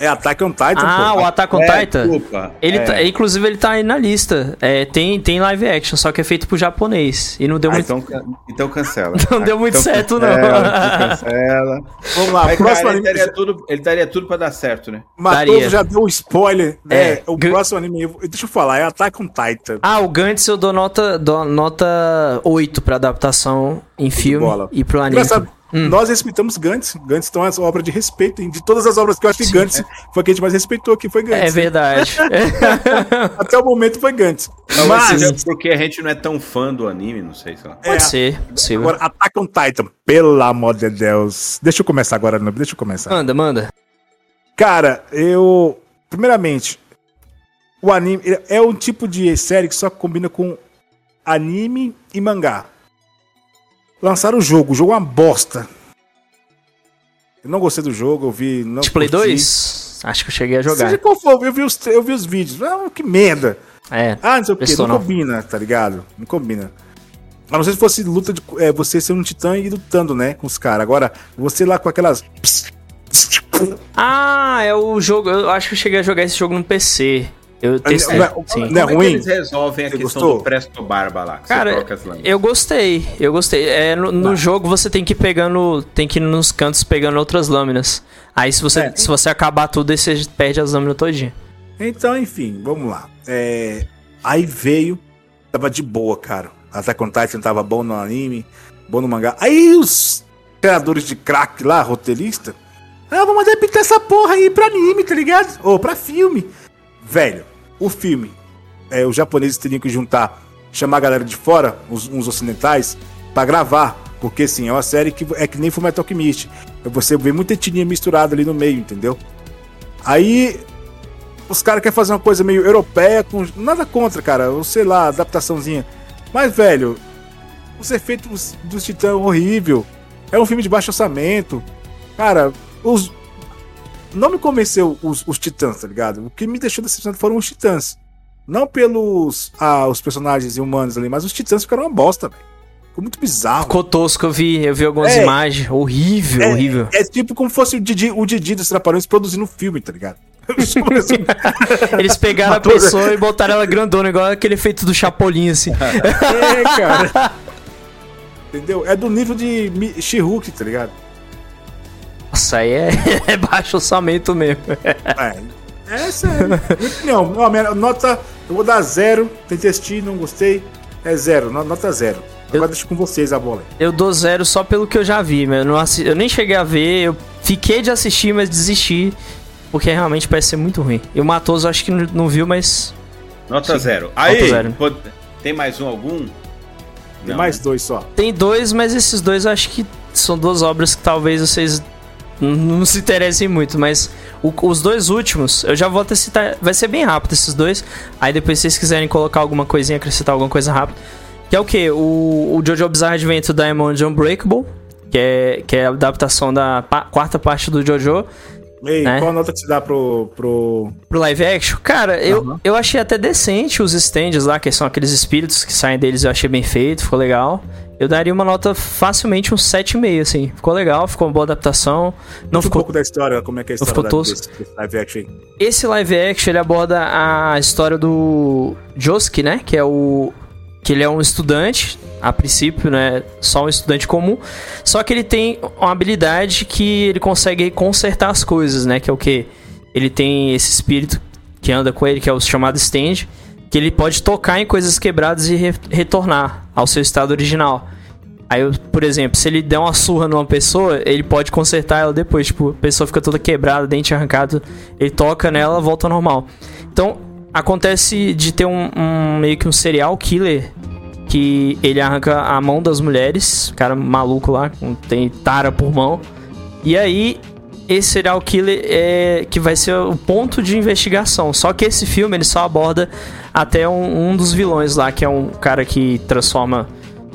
É Attack on Titan, ah, pô. o Attack on É, Titan. desculpa. Ele É. tá- inclusive, ele tá aí na lista. É, tem, tem live action, só que é feito por japonês. E não deu Ah, muito. então, então cancela. Não deu muito Então certo, cancela, não. Cancela. Vamos lá, Mas, próximo cara, ele, anime. daria tudo, ele daria tudo pra dar certo, né? Matoso daria. já deu um spoiler. É, É, o gu- próximo anime, deixa eu falar, é Attack on Titan. Ah, o Gantz eu dou nota, dou nota 8 pra adaptação em filme bola. e pro anime. Engraçado, Hum. nós respeitamos Gantz. Gantz então é uma obra de respeito. hein? De todas as obras que eu acho que Gantz foi a que a gente mais respeitou aqui, foi Gantz. É verdade. Até o momento foi Gantz. Mas, Mas, é porque a gente não é tão fã do anime, não sei, sei lá. Pode ser, possível. agora, Attack on Titan, pelo amor de Deus. Deixa eu começar agora, Noob, deixa eu começar. Manda, manda. Cara, eu. Primeiramente, o anime é um tipo de série que só combina com anime e mangá. Lançaram o jogo, o jogo é uma bosta. Eu não gostei do jogo, eu vi. Não De Play curti. 2? Acho que eu cheguei a jogar. Seja qual for, eu vi os, eu vi os vídeos. Ah, que merda. É. Ah, não sei o que, Prestou não não. combina, tá ligado? Não combina. A não ser se fosse luta de. É, você ser um titã e lutando, né? Com os caras. Agora, você lá com aquelas. Ah, é o jogo. Eu acho que eu cheguei a jogar esse jogo no PC. Eu testei. não é- sim. não é Como é que ruim? eles resolvem a Você questão gostou? do Presto Barba lá? Cara, eu gostei, eu gostei. É, no no jogo você tem que ir pegando. Tem que ir nos cantos pegando outras lâminas. Aí se você, É. se você acabar tudo, aí você perde as lâminas todinha. Então, enfim, vamos lá. É, Aí veio, tava de boa, cara. Attack on Titan tava bom no anime, bom no mangá. Aí os criadores de crack lá, roteirista, ah, vamos adaptar essa porra aí pra anime, tá ligado? Ou pra filme. Velho, o filme, é, os japoneses teriam que juntar, chamar a galera de fora, os, uns ocidentais, pra gravar. Porque, assim, é uma série que é que nem Fullmetal Alchemist. Você vê muita etnia misturada ali no meio, entendeu? Aí os caras querem fazer uma coisa meio europeia, com nada contra, cara, ou sei lá, adaptaçãozinha. Mas, velho, os efeitos dos Titãs é horrível. É um filme de baixo orçamento. Cara, os. Não me convenceu os, os Titãs, tá ligado? O que me deixou decepcionado foram os Titãs. Não pelos ah, os personagens humanos ali, mas os Titãs ficaram uma bosta, velho. Ficou muito bizarro. Ficou tosco, eu vi, eu vi algumas É. imagens. Horrível, É- horrível. É tipo como fosse o Didi, o Didi dos Trapalhões produzindo um filme, tá ligado? Eles pegaram a pessoa e botaram ela grandona, igual aquele efeito do Chapolin, assim. É, cara. Entendeu? É do nível de She-Hulk, tá ligado? Nossa, aí é, é baixo orçamento mesmo. É, é sério. Não, minha nota, eu vou dar zero. Tentei assistir, não gostei. É zero, no- nota zero. Agora Eu- deixo com vocês a bola. Eu dou zero só pelo que eu já vi, mas eu, não assi- eu nem cheguei a ver, eu fiquei de assistir, mas desisti. Porque realmente parece ser muito ruim. E o Matoso acho que não, não viu, mas. Nota Sim. zero. Aí, zero. pô, tem mais um algum? Tem Não, mais né? dois só. Tem dois, mas esses dois eu acho que são duas obras que talvez vocês não se interessem muito. Mas o- os dois últimos, eu já vou até citar. Vai ser bem rápido esses dois. Aí depois, se vocês quiserem colocar alguma coisinha, acrescentar alguma coisa rápida. Que é o que? O, o Jojo Bizarre Adventure Diamond Unbreakable. Que é, que é a adaptação da pa- quarta parte do Jojo. Ei, Né? qual nota que se dá pro. pro... Pro live action? Cara, eu, Aham. eu achei até decente os stands lá, que são aqueles espíritos que saem deles, eu achei bem feito, ficou legal. Eu daria uma nota facilmente um 7,5, assim. Ficou legal, ficou uma boa adaptação. Não um ficou. pouco da história, como é que é a história da, desse, desse live action aí. Esse live action ele aborda a história do Josuke, né? Que é o. Que ele é um estudante, a princípio, né? Só um estudante comum. Só que ele tem uma habilidade que ele consegue consertar as coisas, né? Que é o que? Ele tem esse espírito que anda com ele, que é o chamado stand, que ele pode tocar em coisas quebradas e re- retornar ao seu estado original. Aí, por exemplo, se ele der uma surra numa pessoa, ele pode consertar ela depois. Tipo, a pessoa fica toda quebrada, dente arrancado, ele toca nela, volta ao normal. Então, acontece de ter um, um meio que um serial killer que ele arranca a mão das mulheres, cara maluco lá, tem tara por mão. E aí esse serial killer é que vai ser o ponto de investigação. Só que esse filme ele só aborda até um, um dos vilões lá, que é um cara que transforma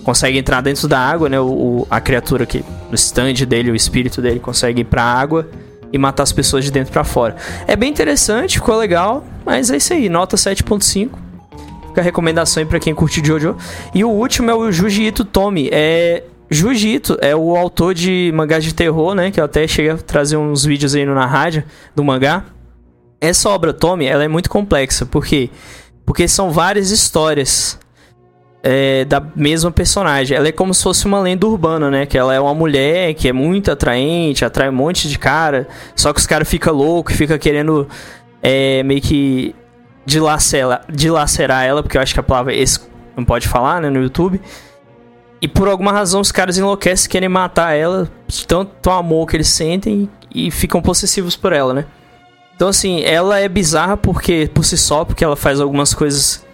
consegue entrar dentro da água, né? O, o, a criatura que o stand dele, o espírito dele consegue ir pra água e matar as pessoas de dentro para fora. É bem interessante, ficou legal, mas é isso aí, nota 7.5. Fica a recomendação aí pra quem curte Jojo. E o último é o Jujito Tomi. É. Jujito é o autor de mangás de terror, né? Que eu até cheguei a trazer uns vídeos aí na rádio do mangá. Essa obra, Tommy, ela é muito complexa. Por quê? Porque são várias histórias é, da mesma personagem. Ela é como se fosse uma lenda urbana, né? Que ela é uma mulher que é muito atraente, atrai um monte de cara. Só que os caras ficam loucos, fica querendo é, meio que dilacerar, ela, porque eu acho que a palavra esse não pode falar, né, no YouTube. E por alguma razão os caras enlouquecem, querem matar ela, tanto amor que eles sentem e ficam possessivos por ela, né? Então assim, ela é bizarra porque por si só, porque ela faz algumas coisas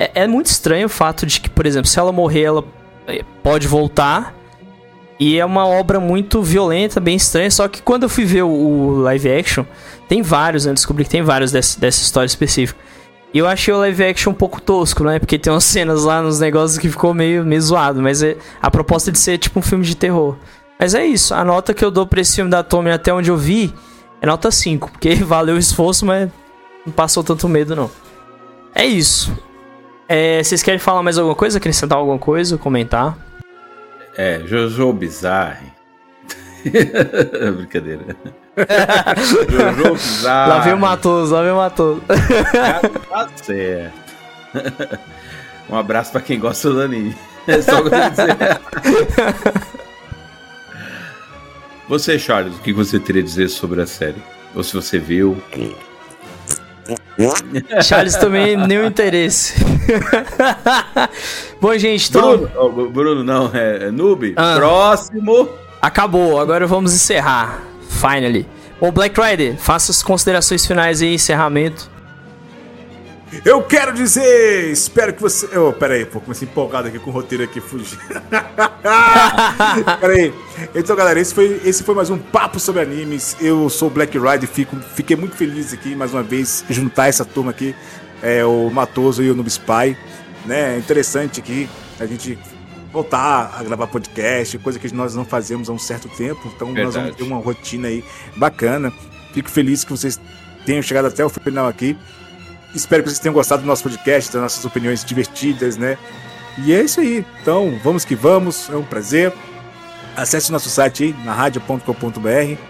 é, é muito estranho o fato de que, por exemplo, se ela morrer, ela é, pode voltar. E é uma obra muito violenta, bem estranha. Só que quando eu fui ver o, o live action, tem vários, né? Descobri que tem vários desse, dessa história específica. E eu achei o live action um pouco tosco, né? Porque tem umas cenas lá nos negócios que ficou meio, meio zoado. Mas é a proposta de ser tipo um filme de terror. Mas é isso. A nota que eu dou pra esse filme da Tommy até onde eu vi é nota 5. Porque valeu o esforço, mas não passou tanto medo, não. É isso. É, vocês querem falar mais alguma coisa? Acrescentar alguma coisa? Comentar? É, Jojo Bizarre. Brincadeira. Jojo Bizarre. Lá vem o Matoso, lá vem o Matoso. tá certo. Um abraço pra quem gosta do anime. É só o que eu dizer. Você, Charles, o que você teria a dizer sobre a série? Ou se você viu? Charles também nenhum interesse. Bom, gente, então. Bruno, oh, Bruno não, é, é Noob. Ah. Próximo. Acabou, agora vamos encerrar. Finally. Bom, Black Rider, faça as considerações finais aí, encerramento. Eu quero dizer, espero que você. Oh, pera aí, pô, comecei empolgado aqui com o roteiro aqui fugir. pera aí. Então, galera, esse foi, esse foi mais um papo sobre animes. Eu sou o Black Ride, fico, fiquei muito feliz aqui mais uma vez juntar essa turma aqui, é, o Matoso e o Noob Spy. Né? É interessante aqui a gente voltar a gravar podcast, coisa que nós não fazemos há um certo tempo. Então, Verdade. nós vamos ter uma rotina aí bacana. Fico feliz que vocês tenham chegado até o final aqui. Espero que vocês tenham gostado do nosso podcast, das nossas opiniões divertidas, né? E é isso aí. Então, vamos que vamos. É um prazer. Acesse nosso site aí, na radio.com.br,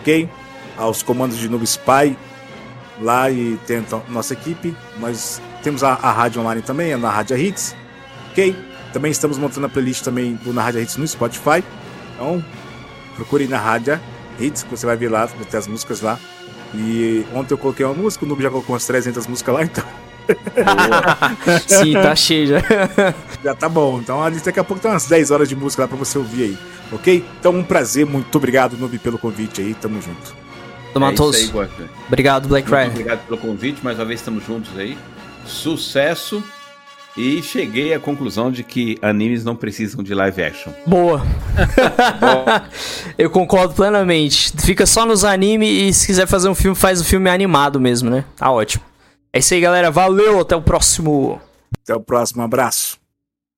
ok? Aos comandos de Noob Spy lá e tem então, nossa equipe. Nós temos a, a rádio online também, é na Rádio Hits, ok? Também estamos montando a playlist também do Na Rádio Hits no Spotify. Então, procure na Rádio Hits, que você vai ver lá, vai ter as músicas lá. E ontem eu coloquei uma música, o Noob já colocou umas 300 músicas lá, então. Sim, tá cheio já. já tá bom. Então ali daqui a pouco tem umas 10 horas de música lá pra você ouvir aí. Ok? Então um prazer, muito obrigado, Noob, pelo convite aí. Tamo junto. Tamo é todos. Obrigado, Black Friday. Obrigado pelo convite, mais uma vez estamos juntos aí. Sucesso. E cheguei à conclusão de que animes não precisam de live action. Boa. Eu concordo plenamente. Fica só nos animes e se quiser fazer um filme, faz um filme animado mesmo, né? Tá ótimo. É isso aí, galera. Valeu, até o próximo. Até o próximo, abraço.